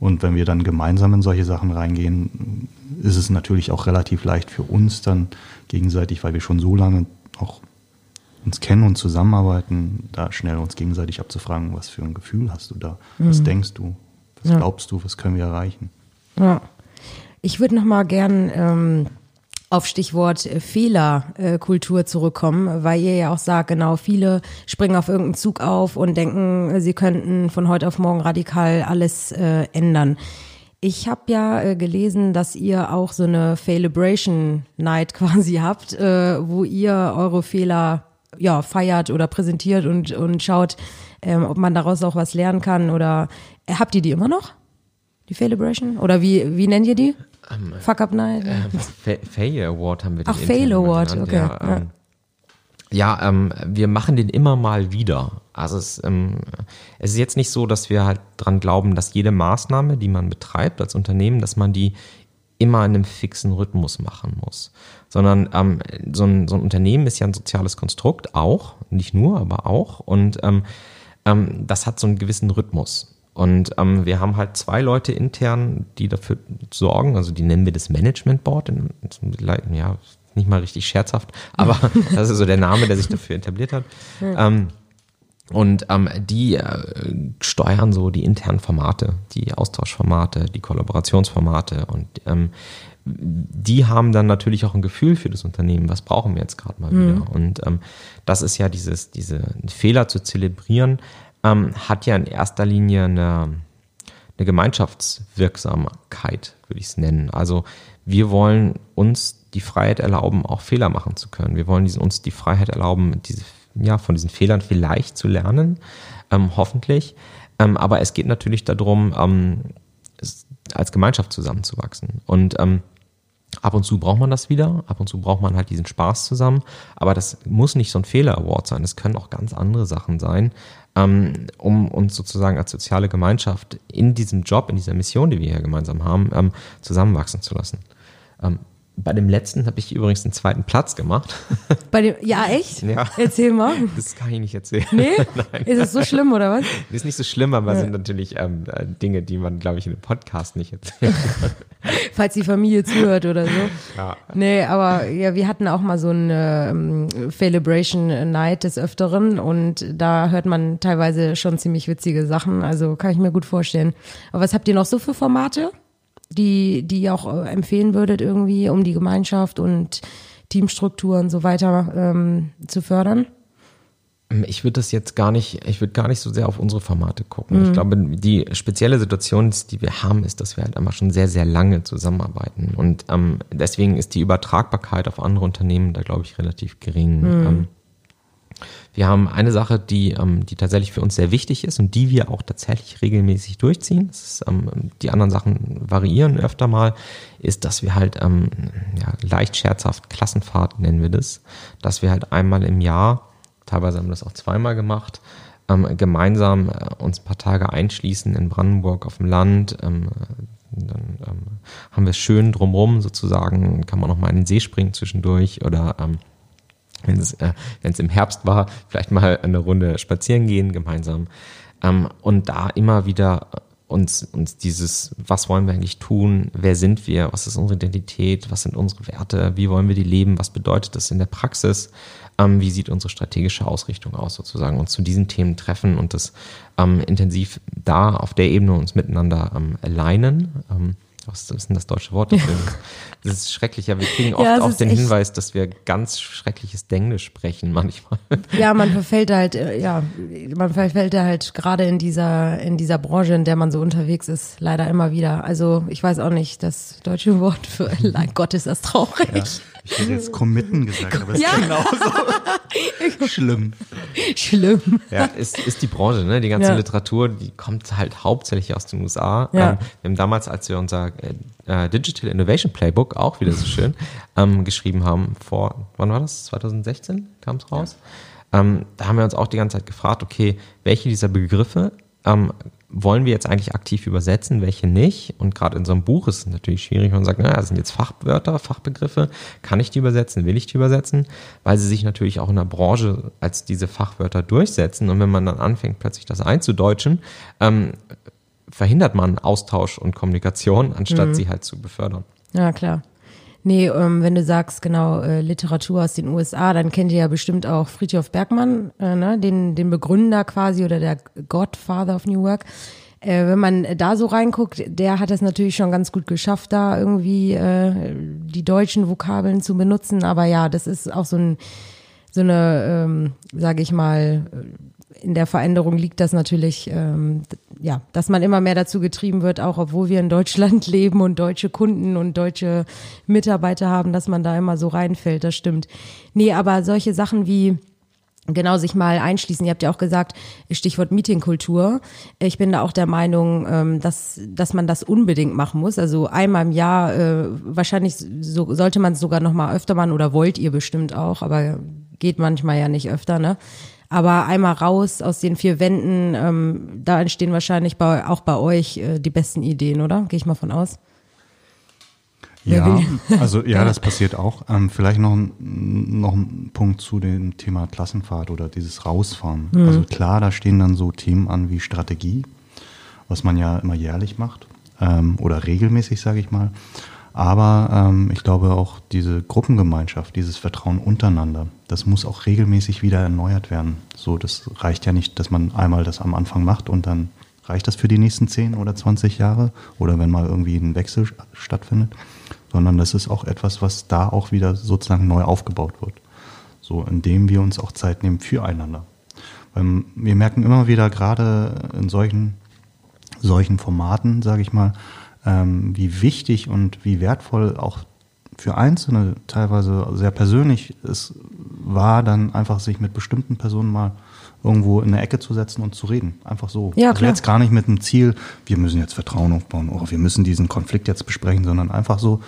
und wenn wir dann gemeinsam in solche Sachen reingehen, ist es natürlich auch relativ leicht für uns dann gegenseitig, weil wir schon so lange auch uns kennen und zusammenarbeiten, da schnell uns gegenseitig abzufragen, was für ein Gefühl hast du da? Was mhm. denkst du? Was ja. glaubst du? Was können wir erreichen? Ja. Ich würde noch mal gern ähm, auf Stichwort äh, Fehlerkultur zurückkommen, weil ihr ja auch sagt, genau, viele springen auf irgendeinen Zug auf und denken, sie könnten von heute auf morgen radikal alles äh, ändern. Ich habe ja äh, gelesen, dass ihr auch so eine Failibration Night quasi habt, äh, wo ihr eure Fehler ja feiert oder präsentiert und und schaut, ähm, ob man daraus auch was lernen kann oder äh, habt ihr die immer noch? Die Failibration oder wie wie nennt ihr die? Ähm, Fuck Up Night. Äh, Failure Award haben wir den Ach Fail Award, genannt. okay. Ja, ja. Ähm, ja ähm, wir machen den immer mal wieder. Also es, ähm, es ist jetzt nicht so, dass wir halt dran glauben, dass jede Maßnahme, die man betreibt als Unternehmen, dass man die immer in einem fixen Rhythmus machen muss. Sondern ähm, so, ein, so ein Unternehmen ist ja ein soziales Konstrukt, auch, nicht nur, aber auch. Und ähm, ähm, das hat so einen gewissen Rhythmus. Und ähm, wir haben halt zwei Leute intern, die dafür sorgen, also die nennen wir das Management Board, ja, nicht mal richtig scherzhaft, aber das ist so der Name, der sich dafür etabliert hat. Ähm, und ähm, die äh, steuern so die internen Formate, die Austauschformate, die Kollaborationsformate und ähm, die haben dann natürlich auch ein Gefühl für das Unternehmen, was brauchen wir jetzt gerade mal mhm. wieder. Und ähm, das ist ja dieses, diese Fehler zu zelebrieren, ähm, hat ja in erster Linie eine, eine Gemeinschaftswirksamkeit, würde ich es nennen. Also wir wollen uns die Freiheit erlauben, auch Fehler machen zu können. Wir wollen uns die Freiheit erlauben, diese ja, von diesen Fehlern vielleicht zu lernen, ähm, hoffentlich. Ähm, aber es geht natürlich darum, ähm, als Gemeinschaft zusammenzuwachsen. Und ähm, ab und zu braucht man das wieder, ab und zu braucht man halt diesen Spaß zusammen. Aber das muss nicht so ein Fehler-Award sein, es können auch ganz andere Sachen sein, um uns sozusagen als soziale Gemeinschaft in diesem Job, in dieser Mission, die wir hier gemeinsam haben, ähm, zusammenwachsen zu lassen. Bei dem letzten habe ich übrigens den zweiten Platz gemacht. Bei dem, ja, echt? Ja. Erzähl mal. Das kann ich nicht erzählen. Nee? Nein. Ist es so schlimm oder was? Das ist nicht so schlimm, aber ja. sind natürlich ähm, äh, Dinge, die man, glaube ich, in einem Podcast nicht erzählt. Falls die Familie zuhört oder so. Ja. Nee, aber ja, wir hatten auch mal so eine ähm, Celebration Night des Öfteren und da hört man teilweise schon ziemlich witzige Sachen. Also kann ich mir gut vorstellen. Aber was habt ihr noch so für Formate? Die, die ihr auch äh, empfehlen würdet irgendwie, um die Gemeinschaft und Teamstruktur und so weiter ähm, zu fördern? Ähm, ich würde das jetzt gar nicht, ich würde gar nicht so sehr auf unsere Formate gucken. Mhm. Ich glaube, die spezielle Situation, die wir haben, ist, dass wir halt einmal schon sehr, sehr lange zusammenarbeiten. Und ähm, deswegen ist die Übertragbarkeit auf andere Unternehmen da, glaube ich, relativ gering. Mhm. Ähm, wir haben eine Sache, die, ähm, die tatsächlich für uns sehr wichtig ist und die wir auch tatsächlich regelmäßig durchziehen. Ist, ähm, die anderen Sachen variieren öfter mal, ist, dass wir halt ähm, ja, leicht scherzhaft Klassenfahrt nennen wir das, dass wir halt einmal im Jahr, teilweise haben wir das auch zweimal gemacht, ähm, gemeinsam äh, uns ein paar Tage einschließen in Brandenburg auf dem Land. Ähm, dann ähm, haben wir es schön drumrum sozusagen, kann man noch mal in den See springen zwischendurch oder ähm, wenn es äh, im Herbst war, vielleicht mal eine Runde spazieren gehen gemeinsam. Ähm, und da immer wieder uns, uns dieses, was wollen wir eigentlich tun, wer sind wir, was ist unsere Identität, was sind unsere Werte, wie wollen wir die leben, was bedeutet das in der Praxis, ähm, wie sieht unsere strategische Ausrichtung aus sozusagen, uns zu diesen Themen treffen und das ähm, intensiv da auf der Ebene uns miteinander ähm, alignen. Ähm, was ist denn das deutsche Wort dafür? Das ist schrecklich. Ja, wir kriegen oft ja, auch den Hinweis, dass wir ganz schreckliches Denglisch sprechen manchmal. Ja, man verfällt halt, äh, ja, man verfällt halt gerade in dieser, in dieser Branche, in der man so unterwegs ist, leider immer wieder. Also ich weiß auch nicht, das deutsche Wort für Leid Gott ist das traurig. Ja. Ich hätte jetzt committen gesagt, aber es ja. ist genauso schlimm. Schlimm. Ja, ist, ist die Branche, ne? Die ganze ja. Literatur, die kommt halt hauptsächlich aus den USA. Ja. Ähm, wir haben damals, als wir unser äh, äh, Digital Innovation Playbook, auch wieder so schön, ähm, geschrieben haben, vor, wann war das? 2016 kam es raus. ähm, da haben wir uns auch die ganze Zeit gefragt, okay, welche dieser Begriffe ähm, wollen wir jetzt eigentlich aktiv übersetzen, welche nicht? Und gerade in so einem Buch ist es natürlich schwierig, wenn man sagt, naja, das sind jetzt Fachwörter, Fachbegriffe, kann ich die übersetzen, will ich die übersetzen? Weil sie sich natürlich auch in der Branche als diese Fachwörter durchsetzen. Und wenn man dann anfängt, plötzlich das einzudeutschen, ähm, verhindert man Austausch und Kommunikation, anstatt mhm. sie halt zu befördern. Ja, klar. Nee, ähm, wenn du sagst, genau, äh, Literatur aus den USA, dann kennt ihr ja bestimmt auch Friedhof Bergmann, äh, ne? den, den Begründer quasi oder der Godfather of New Work. Äh, wenn man da so reinguckt, der hat es natürlich schon ganz gut geschafft, da irgendwie äh, die deutschen Vokabeln zu benutzen. Aber ja, das ist auch so ein so eine, ähm, sage ich mal, in der Veränderung liegt das natürlich, ähm, ja, dass man immer mehr dazu getrieben wird, auch obwohl wir in Deutschland leben und deutsche Kunden und deutsche Mitarbeiter haben, dass man da immer so reinfällt, das stimmt. Nee, aber solche Sachen wie, genau sich mal einschließen. Ihr habt ja auch gesagt, Stichwort Meetingkultur. Ich bin da auch der Meinung, ähm, dass, dass man das unbedingt machen muss. Also einmal im Jahr, äh, wahrscheinlich so, sollte man es sogar noch mal öfter machen oder wollt ihr bestimmt auch, aber geht manchmal ja nicht öfter, ne? Aber einmal raus aus den vier Wänden, ähm, da entstehen wahrscheinlich bei, auch bei euch äh, die besten Ideen, oder? Gehe ich mal von aus. Ja, also ja, das passiert auch. Ähm, vielleicht noch, noch ein Punkt zu dem Thema Klassenfahrt oder dieses Rausfahren. Mhm. Also klar, da stehen dann so Themen an wie Strategie, was man ja immer jährlich macht ähm, oder regelmäßig, sage ich mal. Aber ähm, ich glaube auch diese Gruppengemeinschaft, dieses Vertrauen untereinander, das muss auch regelmäßig wieder erneuert werden. So, das reicht ja nicht, dass man einmal das am Anfang macht und dann reicht das für die nächsten 10 oder 20 Jahre oder wenn mal irgendwie ein Wechsel stattfindet, sondern das ist auch etwas, was da auch wieder sozusagen neu aufgebaut wird. So, indem wir uns auch Zeit nehmen füreinander. Weil wir merken immer wieder, gerade in solchen, solchen Formaten, sage ich mal, ähm, wie wichtig und wie wertvoll auch für Einzelne teilweise sehr persönlich es war, dann einfach sich mit bestimmten Personen mal irgendwo in eine Ecke zu setzen und zu reden. Einfach so. Ja, also klar. Also jetzt gar nicht mit dem Ziel, wir müssen jetzt Vertrauen aufbauen oder wir müssen diesen Konflikt jetzt besprechen, sondern einfach so,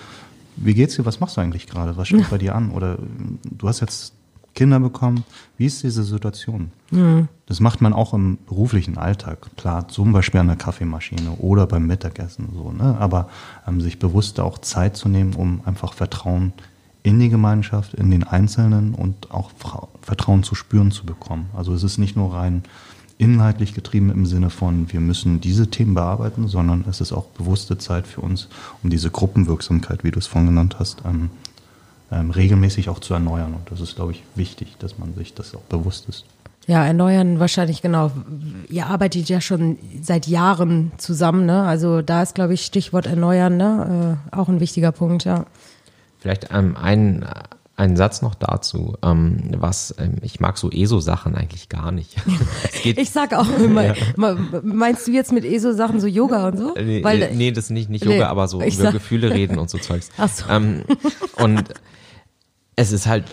wie geht's dir, was machst du eigentlich gerade, was steht bei dir an? Oder du hast jetzt Kinder bekommen. Wie ist diese Situation? Mhm. Das macht man auch im beruflichen Alltag. Klar, zum Beispiel an der Kaffeemaschine oder beim Mittagessen. So, ne? Aber ähm, sich bewusst auch Zeit zu nehmen, um einfach Vertrauen in die Gemeinschaft, in den Einzelnen und auch Vertrauen zu spüren zu bekommen. Also es ist nicht nur rein inhaltlich getrieben im Sinne von, wir müssen diese Themen bearbeiten, sondern es ist auch bewusste Zeit für uns, um diese Gruppenwirksamkeit, wie du es vorhin genannt hast, ähm, ähm, regelmäßig auch zu erneuern. Und das ist, glaube ich, wichtig, dass man sich das auch bewusst ist. Ja, erneuern wahrscheinlich genau. Ihr arbeitet ja schon seit Jahren zusammen, ne? Also da ist, glaube ich, Stichwort erneuern, ne? Äh, auch ein wichtiger Punkt, ja. Vielleicht ähm, ein, ein Satz noch dazu, ähm, was ähm, ich mag so ESO-Sachen eigentlich gar nicht. ich sag auch immer, ja. meinst du jetzt mit ESO-Sachen so Yoga und so? Nee, Weil, nee das ist nicht, nicht Yoga, nee, aber so über sag, Gefühle reden und so Zeugs. Ach so. Ähm, und es ist halt,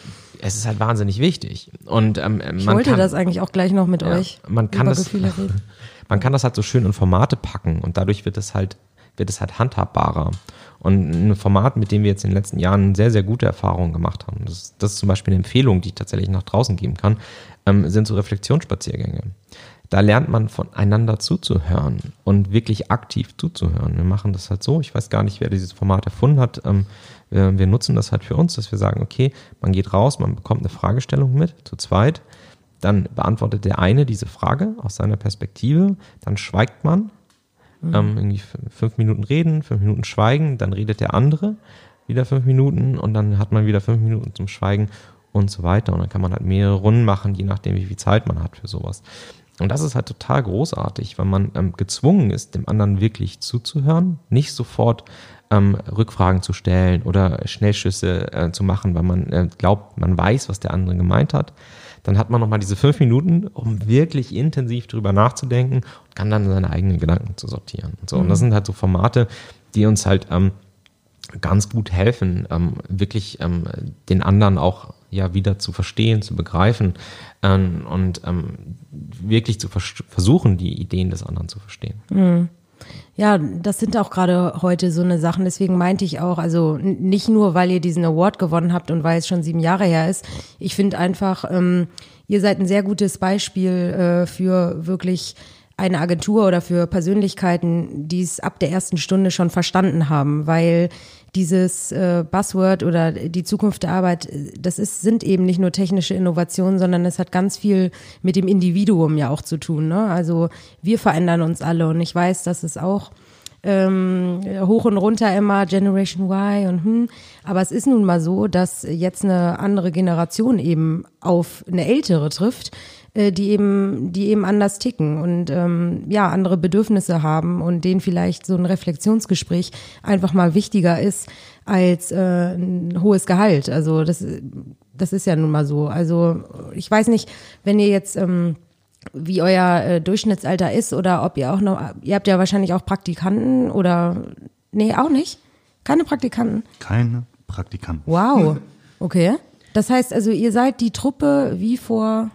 es ist halt wahnsinnig wichtig. Und ähm, ich man wollte kann, das eigentlich auch gleich noch mit ja, euch man kann über das, Gefühle reden. Man kann das halt so schön in Formate packen und dadurch wird es halt, wird es halt handhabbarer. Und ein Format, mit dem wir jetzt in den letzten Jahren sehr, sehr gute Erfahrungen gemacht haben, das, das ist zum Beispiel eine Empfehlung, die ich tatsächlich nach draußen geben kann, ähm, sind so Reflexionsspaziergänge. Da lernt man voneinander zuzuhören und wirklich aktiv zuzuhören. Wir machen das halt so, ich weiß gar nicht, wer dieses Format erfunden hat. Ähm, wir, wir nutzen das halt für uns, dass wir sagen, okay, man geht raus, man bekommt eine Fragestellung mit, zu zweit, dann beantwortet der eine diese Frage aus seiner Perspektive, dann schweigt man, mhm. ähm, irgendwie fünf Minuten reden, fünf Minuten schweigen, dann redet der andere wieder fünf Minuten und dann hat man wieder fünf Minuten zum Schweigen und so weiter. Und dann kann man halt mehrere Runden machen, je nachdem, wie viel Zeit man hat für sowas. Und das ist halt total großartig, weil man ähm, gezwungen ist, dem anderen wirklich zuzuhören, nicht sofort ähm, Rückfragen zu stellen oder Schnellschüsse äh, zu machen, weil man äh, glaubt, man weiß, was der andere gemeint hat. Dann hat man nochmal diese fünf Minuten, um wirklich intensiv drüber nachzudenken und kann dann seine eigenen Gedanken zu sortieren. Und, so. Mhm. und das sind halt so Formate, die uns halt ähm, ganz gut helfen, ähm, wirklich ähm, den anderen auch ja wieder zu verstehen, zu begreifen ähm, und ähm, wirklich zu vers versuchen, die Ideen des anderen zu verstehen. Mhm. Ja, das sind auch gerade heute so eine Sachen. Deswegen meinte ich auch, also nicht nur, weil ihr diesen Award gewonnen habt und weil es schon sieben Jahre her ist. Ich finde einfach, ähm, ihr seid ein sehr gutes Beispiel äh, für wirklich eine Agentur oder für Persönlichkeiten, die es ab der ersten Stunde schon verstanden haben, weil dieses äh, Buzzword oder die Zukunft der Arbeit, das ist, sind eben nicht nur technische Innovationen, sondern es hat ganz viel mit dem Individuum ja auch zu tun. Ne? Also wir verändern uns alle und ich weiß, dass es auch ähm, hoch und runter immer Generation Y und hm. Aber es ist nun mal so, dass jetzt eine andere Generation eben auf eine ältere trifft, äh, die eben, die eben anders ticken und ähm, ja, andere Bedürfnisse haben und denen vielleicht so ein Reflexionsgespräch einfach mal wichtiger ist als äh, ein hohes Gehalt. Also das, das ist ja nun mal so. Also ich weiß nicht, wenn ihr jetzt ähm, wie euer äh, Durchschnittsalter ist oder ob ihr auch noch, ihr habt ja wahrscheinlich auch Praktikanten oder, nee, auch nicht? Keine Praktikanten? Keine Praktikanten. Wow, okay. Das heißt also, ihr seid die Truppe wie vor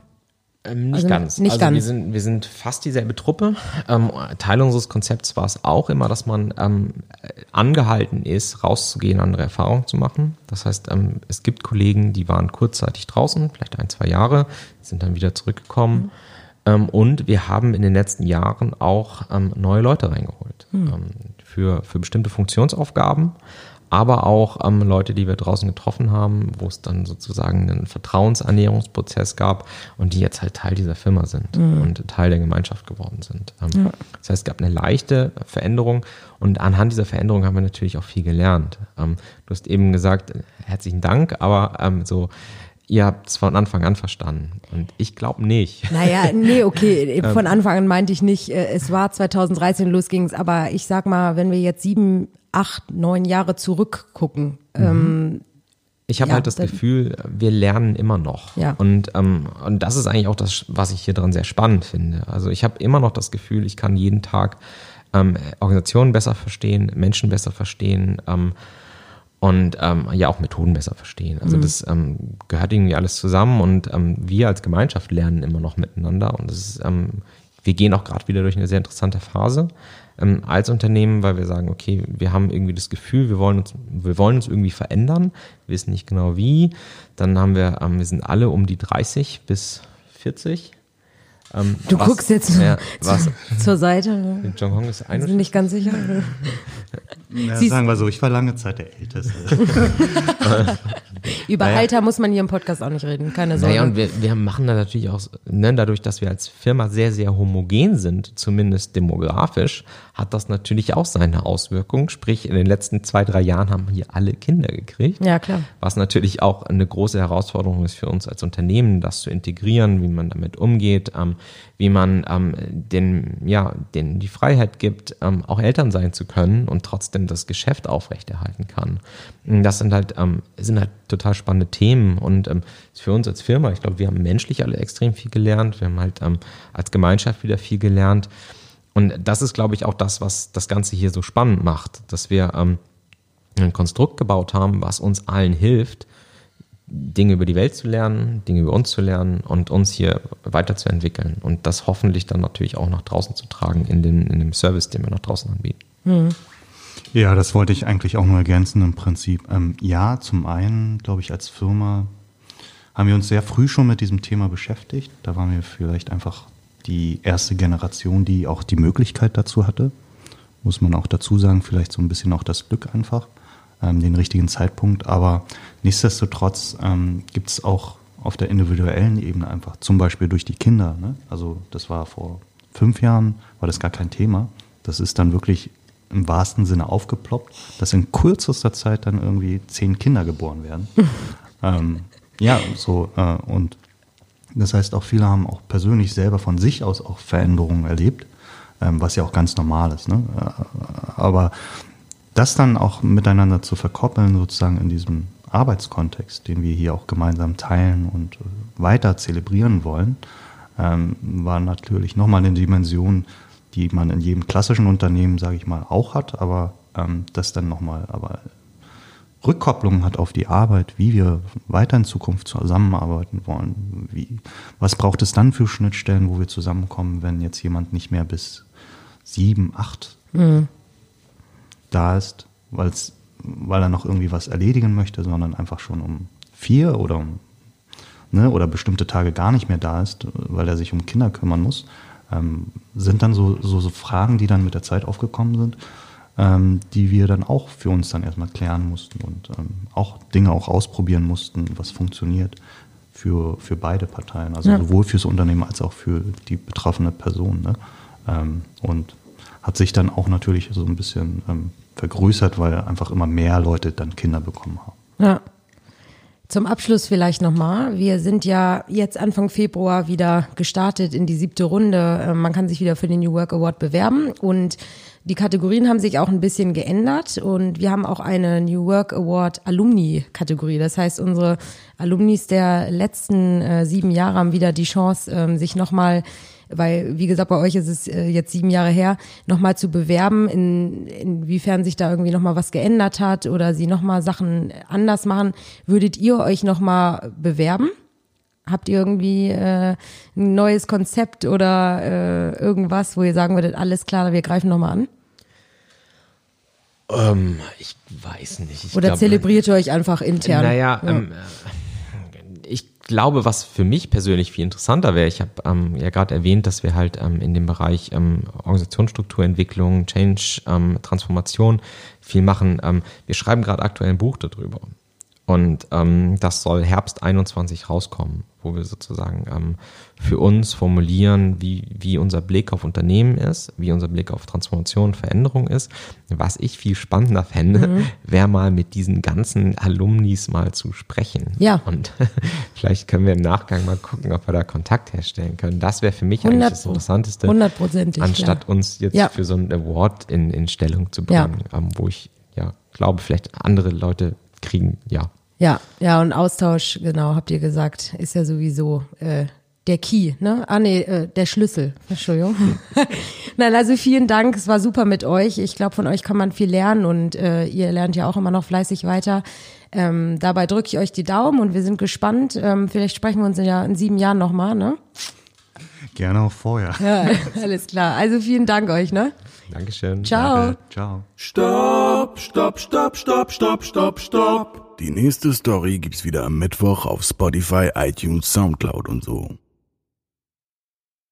ähm, nicht also ganz. Nicht also ganz. Wir sind, wir sind fast dieselbe Truppe. Ähm, Teil unseres Konzepts war es auch immer, dass man ähm, angehalten ist, rauszugehen, andere Erfahrungen zu machen. Das heißt, ähm, es gibt Kollegen, die waren kurzzeitig draußen, vielleicht ein, zwei Jahre, sind dann wieder zurückgekommen. Mhm. Ähm, und wir haben in den letzten Jahren auch ähm, neue Leute reingeholt mhm. für, für bestimmte Funktionsaufgaben aber auch ähm, Leute, die wir draußen getroffen haben, wo es dann sozusagen einen Vertrauensannäherungsprozess gab und die jetzt halt Teil dieser Firma sind mhm. und Teil der Gemeinschaft geworden sind. Ähm, ja. Das heißt, es gab eine leichte Veränderung und anhand dieser Veränderung haben wir natürlich auch viel gelernt. Ähm, du hast eben gesagt, herzlichen Dank, aber ähm, so ihr habt es von Anfang an verstanden. Und ich glaube nicht. Naja, nee, okay. Von Anfang an meinte ich nicht, äh, es war 2013, los ging es, aber ich sag mal, wenn wir jetzt sieben, acht, neun Jahre zurückgucken. Mhm. Ähm, ich habe ja, halt das Gefühl, wir lernen immer noch. Ja. Und, ähm, und das ist eigentlich auch das, was ich hier dran sehr spannend finde. Also ich habe immer noch das Gefühl, ich kann jeden Tag ähm, Organisationen besser verstehen, Menschen besser verstehen ähm, und ähm, ja auch Methoden besser verstehen. Also mhm. das ähm, gehört irgendwie alles zusammen und ähm, wir als Gemeinschaft lernen immer noch miteinander und das ist, wir gehen auch gerade wieder durch eine sehr interessante Phase ähm, als Unternehmen, weil wir sagen, okay, wir haben irgendwie das Gefühl, wir wollen uns, wir wollen uns irgendwie verändern, wir wissen nicht genau wie. Dann haben wir, ähm, wir sind alle um die 30 bis 40. Ähm, du was, guckst jetzt ja, was, zur Seite. Jong Hong ist 21. Bin nicht ganz sicher. Ja, sagen wir so, ich war lange Zeit der Älteste. Über naja. Alter muss man hier im Podcast auch nicht reden, keine Sorge. Naja, und wir, wir machen da natürlich auch, ne, dadurch, dass wir als Firma sehr, sehr homogen sind, zumindest demografisch, hat das natürlich auch seine Auswirkungen. Sprich, in den letzten zwei, drei Jahren haben hier alle Kinder gekriegt. Ja, klar. Was natürlich auch eine große Herausforderung ist für uns als Unternehmen, das zu integrieren, wie man damit umgeht, ähm, wie man ähm, den, ja, denen die Freiheit gibt, ähm, auch Eltern sein zu können und trotzdem das Geschäft aufrechterhalten kann. Das sind halt, ähm, sind halt total spannende Themen und ähm, für uns als Firma, ich glaube, wir haben menschlich alle extrem viel gelernt, wir haben halt ähm, als Gemeinschaft wieder viel gelernt. Und das ist, glaube ich, auch das, was das Ganze hier so spannend macht, dass wir ähm, ein Konstrukt gebaut haben, was uns allen hilft, Dinge über die Welt zu lernen, Dinge über uns zu lernen und uns hier weiterzuentwickeln und das hoffentlich dann natürlich auch nach draußen zu tragen in dem, in dem Service, den wir nach draußen anbieten. Mhm. Ja, das wollte ich eigentlich auch nur ergänzen im Prinzip. Ähm, ja, zum einen, glaube ich, als Firma haben wir uns sehr früh schon mit diesem Thema beschäftigt. Da waren wir vielleicht einfach die erste Generation, die auch die Möglichkeit dazu hatte. Muss man auch dazu sagen, vielleicht so ein bisschen auch das Glück einfach, ähm, den richtigen Zeitpunkt. Aber nichtsdestotrotz ähm, gibt es auch auf der individuellen Ebene einfach, zum Beispiel durch die Kinder. Ne? Also das war vor fünf Jahren, war das gar kein Thema. Das ist dann wirklich im wahrsten Sinne aufgeploppt, dass in kürzester Zeit dann irgendwie zehn Kinder geboren werden. ähm, ja, so äh, und das heißt, auch viele haben auch persönlich selber von sich aus auch Veränderungen erlebt, ähm, was ja auch ganz normal ist. Ne? Äh, aber das dann auch miteinander zu verkoppeln, sozusagen in diesem Arbeitskontext, den wir hier auch gemeinsam teilen und äh, weiter zelebrieren wollen, ähm, war natürlich nochmal eine Dimension, die man in jedem klassischen Unternehmen, sage ich mal, auch hat, aber ähm, das dann nochmal aber Rückkopplung hat auf die Arbeit, wie wir weiter in Zukunft zusammenarbeiten wollen. Wie, was braucht es dann für Schnittstellen, wo wir zusammenkommen, wenn jetzt jemand nicht mehr bis sieben, acht mhm. Da ist, weil's, weil er noch irgendwie was erledigen möchte, sondern einfach schon um vier oder um ne, oder bestimmte Tage gar nicht mehr da ist, weil er sich um Kinder kümmern muss, ähm, sind dann so, so, so Fragen, die dann mit der Zeit aufgekommen sind, ähm, die wir dann auch für uns dann erstmal klären mussten und ähm, auch Dinge auch ausprobieren mussten, was funktioniert für, für beide Parteien, also ja. sowohl fürs Unternehmen als auch für die betroffene Person. Ne? Ähm, und hat sich dann auch natürlich so ein bisschen ähm, vergrößert, weil einfach immer mehr Leute dann Kinder bekommen haben. Ja. Zum Abschluss vielleicht nochmal. Wir sind ja jetzt Anfang Februar wieder gestartet in die siebte Runde. Ähm, man kann sich wieder für den New Work Award bewerben und die Kategorien haben sich auch ein bisschen geändert und wir haben auch eine New Work Award Alumni Kategorie. Das heißt, unsere Alumnis der letzten äh, sieben Jahre haben wieder die Chance, ähm, sich nochmal weil, wie gesagt, bei euch ist es äh, jetzt sieben Jahre her, nochmal zu bewerben, in, inwiefern sich da irgendwie nochmal was geändert hat oder sie nochmal Sachen anders machen. Würdet ihr euch nochmal bewerben? Habt ihr irgendwie äh, ein neues Konzept oder äh, irgendwas, wo ihr sagen würdet, alles klar, wir greifen nochmal an? Ähm, ich weiß nicht. Ich oder glaub, zelebriert ihr euch einfach intern? Naja, ja. ähm, ich glaube, was für mich persönlich viel interessanter wäre, ich habe ähm, ja gerade erwähnt, dass wir halt ähm, in dem Bereich ähm, Organisationsstrukturentwicklung, Change, ähm, Transformation viel machen. Ähm, wir schreiben gerade aktuell ein Buch darüber. Und ähm, das soll Herbst 21 rauskommen, wo wir sozusagen ähm, für uns formulieren, wie, wie unser Blick auf Unternehmen ist, wie unser Blick auf Transformation, Veränderung ist. Was ich viel spannender fände, mhm. wäre mal mit diesen ganzen Alumnis mal zu sprechen. Ja. Und vielleicht können wir im Nachgang mal gucken, ob wir da Kontakt herstellen können. Das wäre für mich eigentlich das Interessanteste. Hundertprozentig. Anstatt ja. uns jetzt ja. für so ein Award in, in Stellung zu bringen, ja. ähm, wo ich ja glaube, vielleicht andere Leute kriegen, ja. Ja, ja, und Austausch, genau, habt ihr gesagt, ist ja sowieso äh, der Key, ne? Ah, nee, äh, der Schlüssel. Entschuldigung. Nein, also vielen Dank, es war super mit euch. Ich glaube, von euch kann man viel lernen und äh, ihr lernt ja auch immer noch fleißig weiter. Ähm, dabei drücke ich euch die Daumen und wir sind gespannt. Ähm, vielleicht sprechen wir uns ja in sieben Jahren nochmal, ne? Gerne auch vorher. Ja, alles klar. Also vielen Dank euch, ne? Dankeschön. Ciao. Danke. Ciao. Stopp, stopp, stopp, stopp, stopp, stopp, stopp. Die nächste Story gibt's wieder am Mittwoch auf Spotify, iTunes, Soundcloud und so.